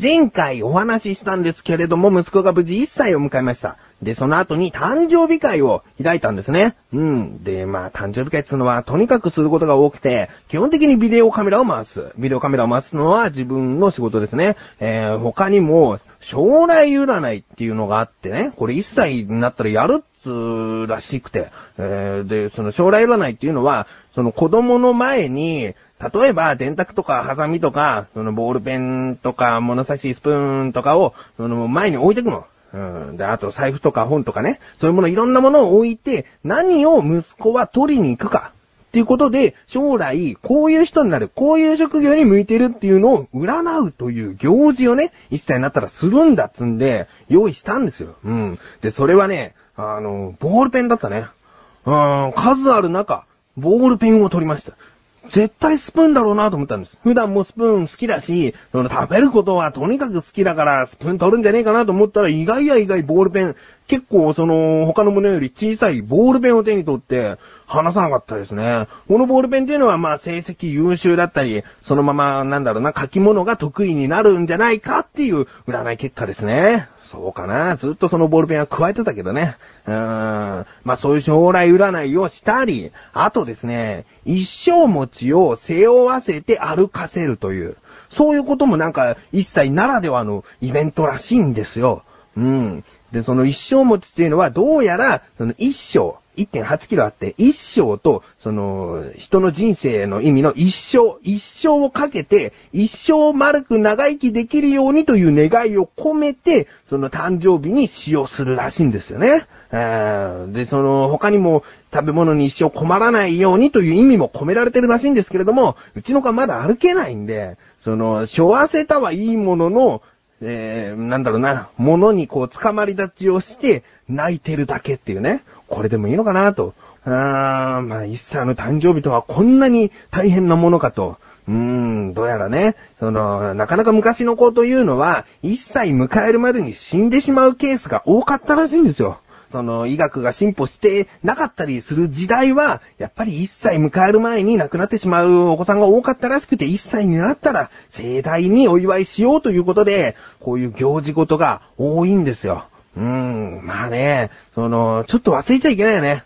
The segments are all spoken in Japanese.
前回お話ししたんですけれども、息子が無事1歳を迎えました。で、その後に誕生日会を開いたんですね。うん。で、まあ、誕生日会っていうのは、とにかくすることが多くて、基本的にビデオカメラを回す。ビデオカメラを回すのは自分の仕事ですね。えー、他にも、将来占いっていうのがあってね、これ1歳になったらやるっつーらしくて、えー、で、その将来占いっていうのは、その子供の前に、例えば、電卓とかハサミとか、そのボールペンとか物差しスプーンとかを、その前に置いてくの。うん。で、あと財布とか本とかね。そういうもの、いろんなものを置いて、何を息子は取りに行くか。っていうことで、将来、こういう人になる、こういう職業に向いてるっていうのを占うという行事をね、一歳になったらするんだっつんで、用意したんですよ。うん。で、それはね、あの、ボールペンだったね。うん、数ある中、ボールペンを取りました。絶対スプーンだろうなと思ったんです。普段もスプーン好きだし、その食べることはとにかく好きだからスプーン取るんじゃねえかなと思ったら意外や意外ボールペン、結構その他のものより小さいボールペンを手に取って話さなかったですね。このボールペンっていうのはまあ成績優秀だったり、そのままなんだろうな書き物が得意になるんじゃないかっていう占い結果ですね。そうかな。ずっとそのボールペンは加えてたけどね。うん。まあそういう将来占いをしたり、あとですね、一生持ちを背負わせて歩かせるという、そういうこともなんか一切ならではのイベントらしいんですよ。うん。で、その一生餅っていうのはどうやら、その一生、1.8キロあって、一生と、その、人の人生の意味の一生、一生をかけて、一生丸く長生きできるようにという願いを込めて、その誕生日に使用するらしいんですよね。で、その、他にも食べ物に一生困らないようにという意味も込められてるらしいんですけれども、うちの子はまだ歩けないんで、その、背負わせたはいいものの、えー、なんだろうな、物にこう捕まり立ちをして泣いてるだけっていうね。これでもいいのかなと。あー、まあ、一歳の誕生日とはこんなに大変なものかと。うーん、どうやらね、その、なかなか昔の子というのは、一歳迎えるまでに死んでしまうケースが多かったらしいんですよ。その、医学が進歩してなかったりする時代は、やっぱり一歳迎える前に亡くなってしまうお子さんが多かったらしくて、一歳になったら盛大にお祝いしようということで、こういう行事事が多いんですよ。うーん、まあね、その、ちょっと忘れちゃいけないよね。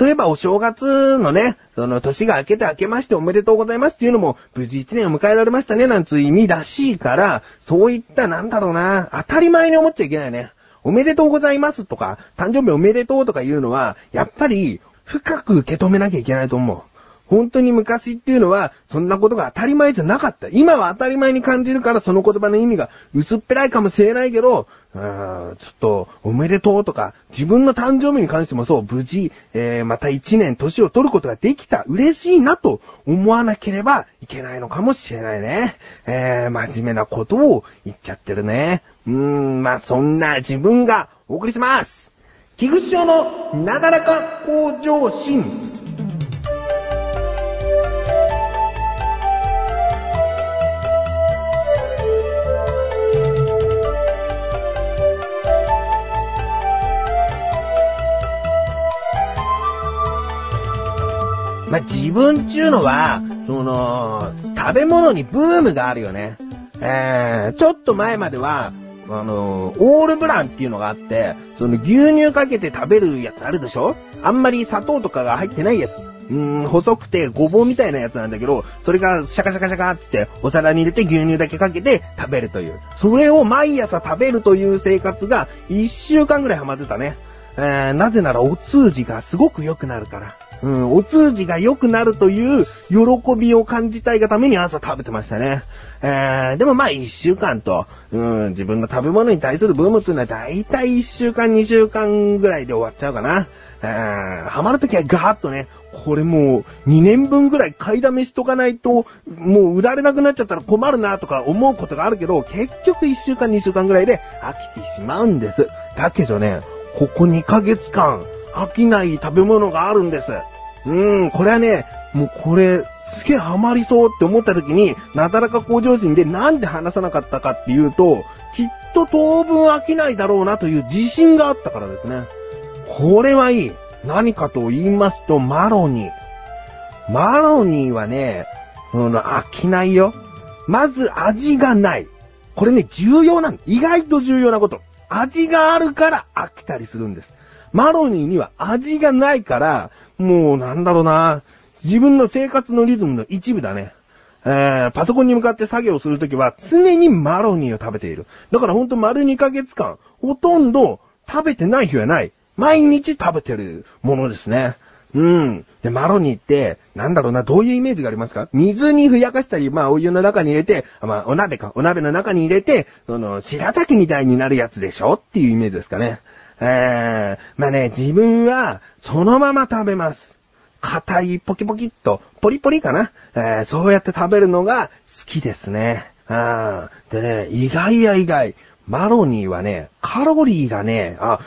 例えばお正月のね、その年が明けて明けましておめでとうございますっていうのも、無事一年を迎えられましたねなんつう意味らしいから、そういったなんだろうな、当たり前に思っちゃいけないね。おめでとうございますとか、誕生日おめでとうとかいうのは、やっぱり深く受け止めなきゃいけないと思う。本当に昔っていうのは、そんなことが当たり前じゃなかった。今は当たり前に感じるから、その言葉の意味が薄っぺらいかもしれないけど、うんちょっと、おめでとうとか、自分の誕生日に関してもそう、無事、えー、また一年年を取ることができた、嬉しいなと思わなければいけないのかもしれないね。えー、真面目なことを言っちゃってるね。うーん、まあ、そんな自分がお送りします。菊池賞のなだらか向上心。まあ、自分っていうのは、その、食べ物にブームがあるよね。えー、ちょっと前までは、あの、オールブランっていうのがあって、その牛乳かけて食べるやつあるでしょ？あんまり砂糖とかが入ってないやつ。うーん、細くてごぼうみたいなやつなんだけど、それがシャカシャカシャカっつってお皿に入れて牛乳だけかけて食べるという。それを毎朝食べるという生活が一週間ぐらいハマってたね。えー、なぜならお通じがすごく良くなるから。うん、お通じが良くなるという喜びを感じたいがために朝食べてましたね。えー、でもまあ一週間と、うん、自分の食べ物に対するブームっていうのはだいたい一週間二週間ぐらいで終わっちゃうかな。えー、ハマるときはガーッとね、これもう2年分ぐらい買いだめしとかないと、もう売られなくなっちゃったら困るなとか思うことがあるけど、結局1週間2週間ぐらいで飽きてしまうんです。だけどね、ここ2ヶ月間、飽きない食べ物があるんです。うーん、これはね、もうこれ、すげえハマりそうって思った時に、なだらか向上心でなんで話さなかったかっていうと、きっと当分飽きないだろうなという自信があったからですね。これはいい。何かと言いますと、マロニー。マロニーはね、その飽きないよ。まず味がない。これね、重要なの。意外と重要なこと。味があるから飽きたりするんです。マロニーには味がないから、もうなんだろうな。自分の生活のリズムの一部だね。えー、パソコンに向かって作業するときは常にマロニーを食べている。だからほんと丸2ヶ月間、ほとんど食べてない日はない。毎日食べてるものですね。うん。で、マロニーって、なんだろうな、どういうイメージがありますか？水にふやかしたり、まあ、お湯の中に入れて、まあ、お鍋か、お鍋の中に入れて、その、白滝みたいになるやつでしょ？っていうイメージですかね。えー、まあね、自分は、そのまま食べます。硬いポキポキっと、ポリポリかな。えー、そうやって食べるのが好きですね。あでね、意外や意外、マロニーはね、カロリーがね、あ、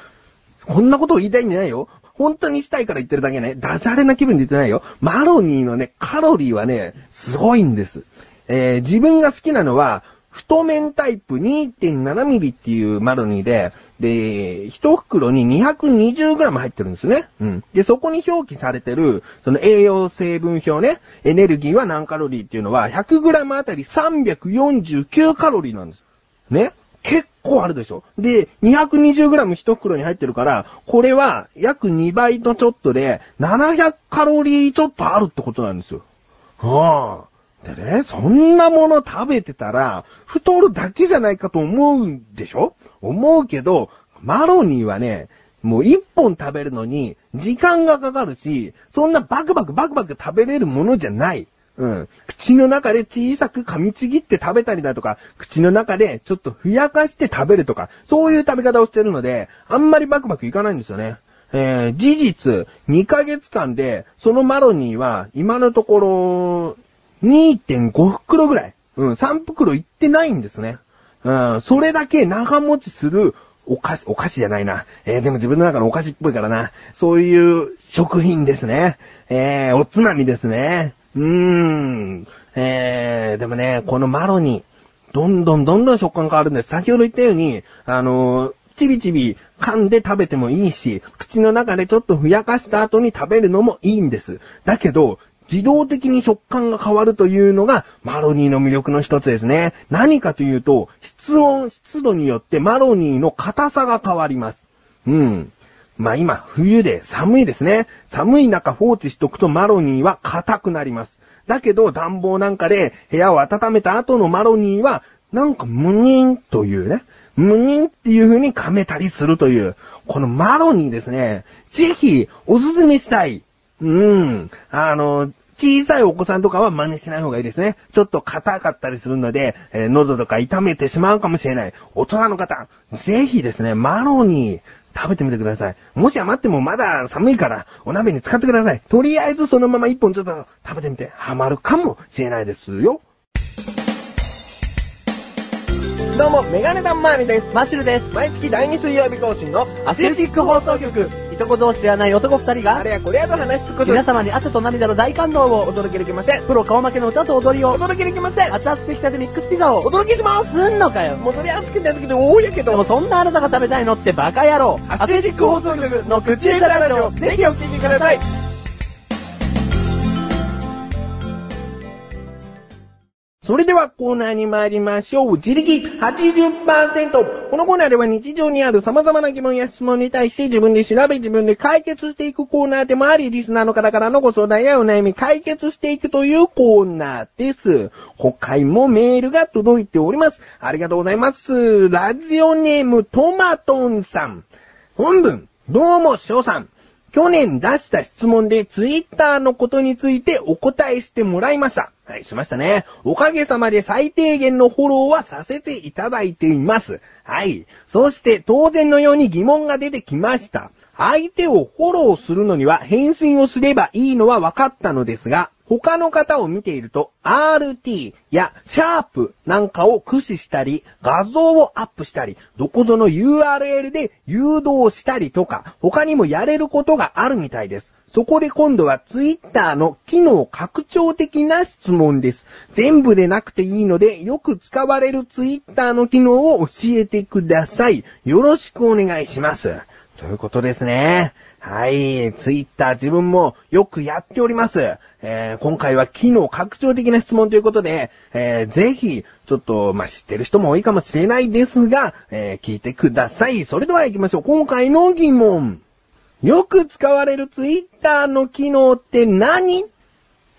こんなことを言いたいんじゃないよ。本当にしたいから言ってるだけね。ダジャレな気分で言ってないよ。マロニーのね、カロリーはね、すごいんです。えー、自分が好きなのは、太麺タイプ2.7ミリっていうマロニーで、で、一袋に 220g 入ってるんですね。うん。で、そこに表記されてる、その栄養成分表ね、エネルギーは何カロリーっていうのは、100g あたり349カロリーなんです。ね結構あるでしょで、220g 一袋に入ってるから、これは約2倍とちょっとで、700カロリーちょっとあるってことなんですよ。はあ。でね、そんなもの食べてたら、太るだけじゃないかと思うんでしょ？思うけど、マロニーはね、もう一本食べるのに時間がかかるし、そんなバクバクバクバク食べれるものじゃない。うん。口の中で小さく噛みちぎって食べたりだとか、口の中でちょっとふやかして食べるとか、そういう食べ方をしてるので、あんまりバクバクいかないんですよね。えー、事実、2ヶ月間で、そのマロニーは、今のところ、2.5袋ぐらい。うん、3袋いってないんですね。うん、それだけ長持ちするお菓子、お菓子じゃないな。えー、でも自分の中のお菓子っぽいからな。そういう食品ですね。えー、おつまみですね。うーん。えー、でもね、このマロニー、どんどんどんどん食感変わるんです。先ほど言ったように、あのー、ちびちび噛んで食べてもいいし、口の中でちょっとふやかした後に食べるのもいいんです。だけど、自動的に食感が変わるというのがマロニーの魅力の一つですね。何かというと、室温、湿度によってマロニーの硬さが変わります。うん。まあ今、冬で寒いですね。寒い中放置しとくとマロニーは硬くなります。だけど暖房なんかで部屋を温めた後のマロニーは、なんかムニンというね、ムニンっていう風に噛めたりするという、このマロニーですね、ぜひおすすめしたい。うん。あの、小さいお子さんとかは真似しない方がいいですね。ちょっと硬かったりするので、えー、喉とか痛めてしまうかもしれない。大人の方、ぜひですね、マロニ、食べてみてください。もし余ってもまだ寒いから、お鍋に使ってください。とりあえずそのまま一本ちょっと食べてみて、ハマるかもしれないですよ。どうも、メガネタンマーニです。マシュルです。毎月第2水曜日更新のアスレティック放送局。いとこ同士ではない男二人が、あれやこれやと話しつく皆様に汗と涙の大感動をお届けできません。プロ顔負けの歌と踊りをお届けできません。熱々できたてミックスピザをお届けします。すんのかよ。もうそれ熱くて熱くて多いやけど。でもそんなあなたが食べたいのってバカ野郎。アスレティック放送局の口枝ラジオ、ぜひお聞きください。それではコーナーに参りましょう。自力80%。このコーナーでは日常にある様々な疑問や質問に対して自分で調べ自分で解決していくコーナーでもあり、リスナーの方からのご相談やお悩み解決していくというコーナーです。今回もメールが届いております。ありがとうございます。ラジオネームトマトンさん。本文、どうも翔さん。去年出した質問でツイッターのことについてお答えしてもらいました。はい、しましたね。おかげさまで最低限のフォローはさせていただいています。はい。そして当然のように疑問が出てきました。相手をフォローするのには返信をすればいいのは分かったのですが、他の方を見ていると RT やシャープなんかを駆使したり、画像をアップしたり、どこぞの URL で誘導したりとか、他にもやれることがあるみたいです。そこで今度は Twitter の機能拡張的な質問です。全部でなくていいので、よく使われる Twitter の機能を教えてください。よろしくお願いします。ということですね。はい、ツイッター自分もよくやっております。えー今回は機能拡張的な質問ということで、えーぜひ、ちょっと、まあ、知ってる人も多いかもしれないですが、えー聞いてください。それでは行きましょう。今回の疑問。よく使われるツイッターの機能って何？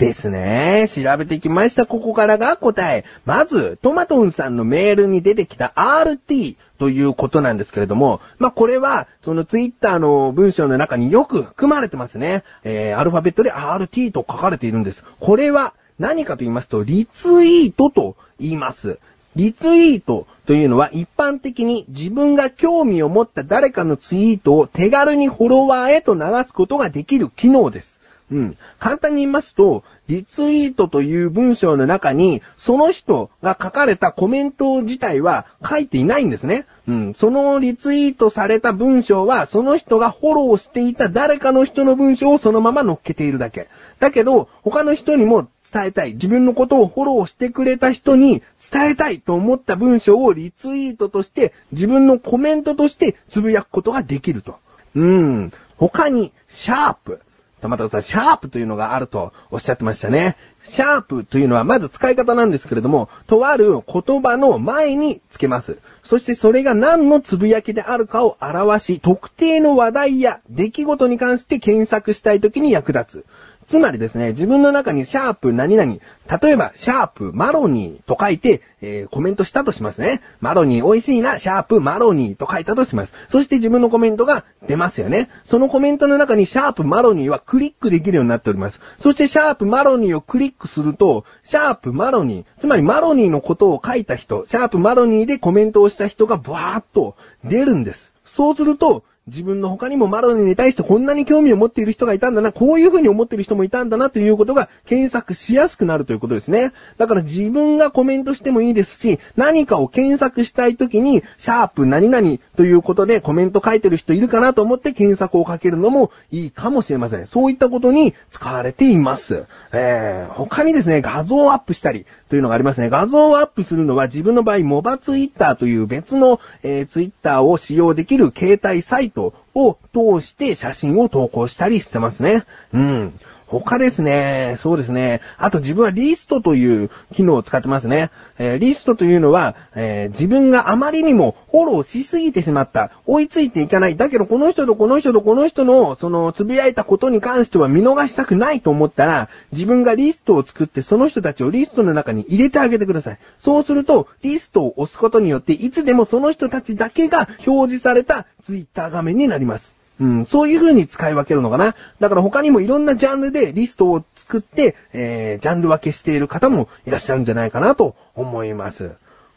ですね。調べてきました。ここからが答え。まず、トマトンさんのメールに出てきた RT ということなんですけれども、まあ、これは、そのツイッターの文章の中によく含まれてますね。えー、アルファベットで RT と書かれているんです。これは、何かと言いますと、リツイートと言います。リツイートというのは一般的に自分が興味を持った誰かのツイートを手軽にフォロワーへと流すことができる機能です。うん。簡単に言いますと、リツイートという文章の中に、その人が書かれたコメント自体は書いていないんですね。うん。そのリツイートされた文章は、その人がフォローしていた誰かの人の文章をそのまま載っけているだけ。だけど、他の人にも伝えたい。自分のことをフォローしてくれた人に伝えたいと思った文章をリツイートとして、自分のコメントとしてつぶやくことができると。うん。他に、シャープ。トマトさん、シャープというのがあるとおっしゃってましたね。シャープというのはまず使い方なんですけれども、とある言葉の前につけます。そしてそれが何のつぶやきであるかを表し、特定の話題や出来事に関して検索したいときに役立つ。つまりですね、自分の中にシャープ何々、例えば、シャープマロニーと書いて、えーコメントしたとしますね。マロニー美味しいな、シャープマロニーと書いたとします。そして自分のコメントが出ますよね。そのコメントの中にシャープマロニーはクリックできるようになっております。そしてシャープマロニーをクリックすると、シャープマロニー、つまりマロニーのことを書いた人、シャープマロニーでコメントをした人がバーッと出るんです。そうすると、自分の他にもマロニーに対してこんなに興味を持っている人がいたんだな、こういう風に思っている人もいたんだなということが検索しやすくなるということですね。だから自分がコメントしてもいいですし、何かを検索したい時に、シャープ何々ということでコメント書いてる人いるかなと思って検索をかけるのもいいかもしれません。そういったことに使われています。えー、他にですね、画像をアップしたりというのがありますね。画像をアップするのは自分の場合、モバツイッターという別の、えー、ツイッターを使用できる携帯サイトを通して写真を投稿したりしてますね。うん。他ですね。そうですね。あと自分はリストという機能を使ってますね。えーリストというのは、えー自分があまりにもフォローしすぎてしまった。追いついていかない。だけどこの人とこの人とこの人の、その、つぶやいたことに関しては見逃したくないと思ったら、自分がリストを作ってその人たちをリストの中に入れてあげてください。そうすると、リストを押すことによって、いつでもその人たちだけが表示されたツイッター画面になります。うん、そういう風に使い分けるのかな。だから他にもいろんなジャンルでリストを作って、えー、ジャンル分けしている方もいらっしゃるんじゃないかなと思います。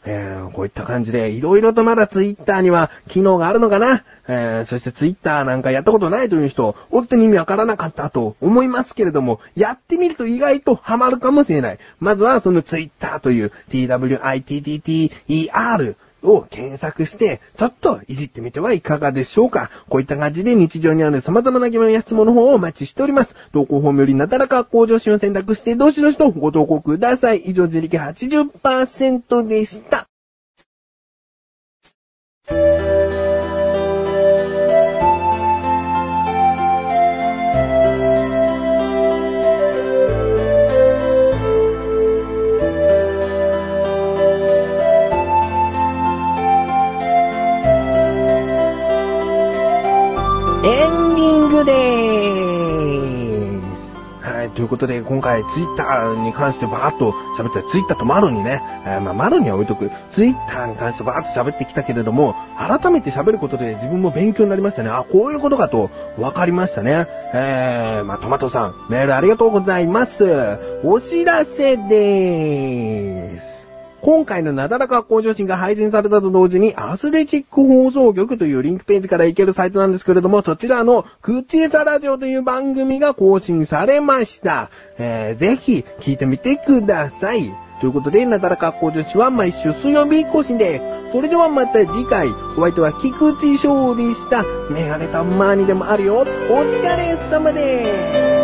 えー、こういった感じで、いろいろとまだツイッターには機能があるのかな。えー、そしてツイッターなんかやったことないという人、本当に意味わからなかったと思いますけれども、やってみると意外とハマるかもしれない。まずはそのツイッターという twittter を検索して、ちょっといじってみてはいかがでしょうか。こういった感じで日常にある様々な疑問や質問の方をお待ちしております。投稿フォームよりなだらか向上心を選択して、どしどしとご投稿ください。以上、自力80%でした。グでーす。はい、ということで、今回ツイッターに関してバーッと喋った、ツイッターとマロにね、えーまあマロには置いとく、ツイッターに関してバーッと喋ってきたけれども、改めて喋ることで自分も勉強になりましたね。あ、こういうことかと分かりましたね。えー、まあトマトさん、メールありがとうございます。お知らせでーす。今回のなだらか向上心が配信されたと同時に、アスレチック放送局というリンクページから行けるサイトなんですけれども、そちらの口ザラジオという番組が更新されました。えー、ぜひ聞いてみてください。ということで、なだらか向上心は毎週水曜日更新です。それではまた次回、お相手は菊池翔でした。メガネたまにでもあるよ。お疲れ様です。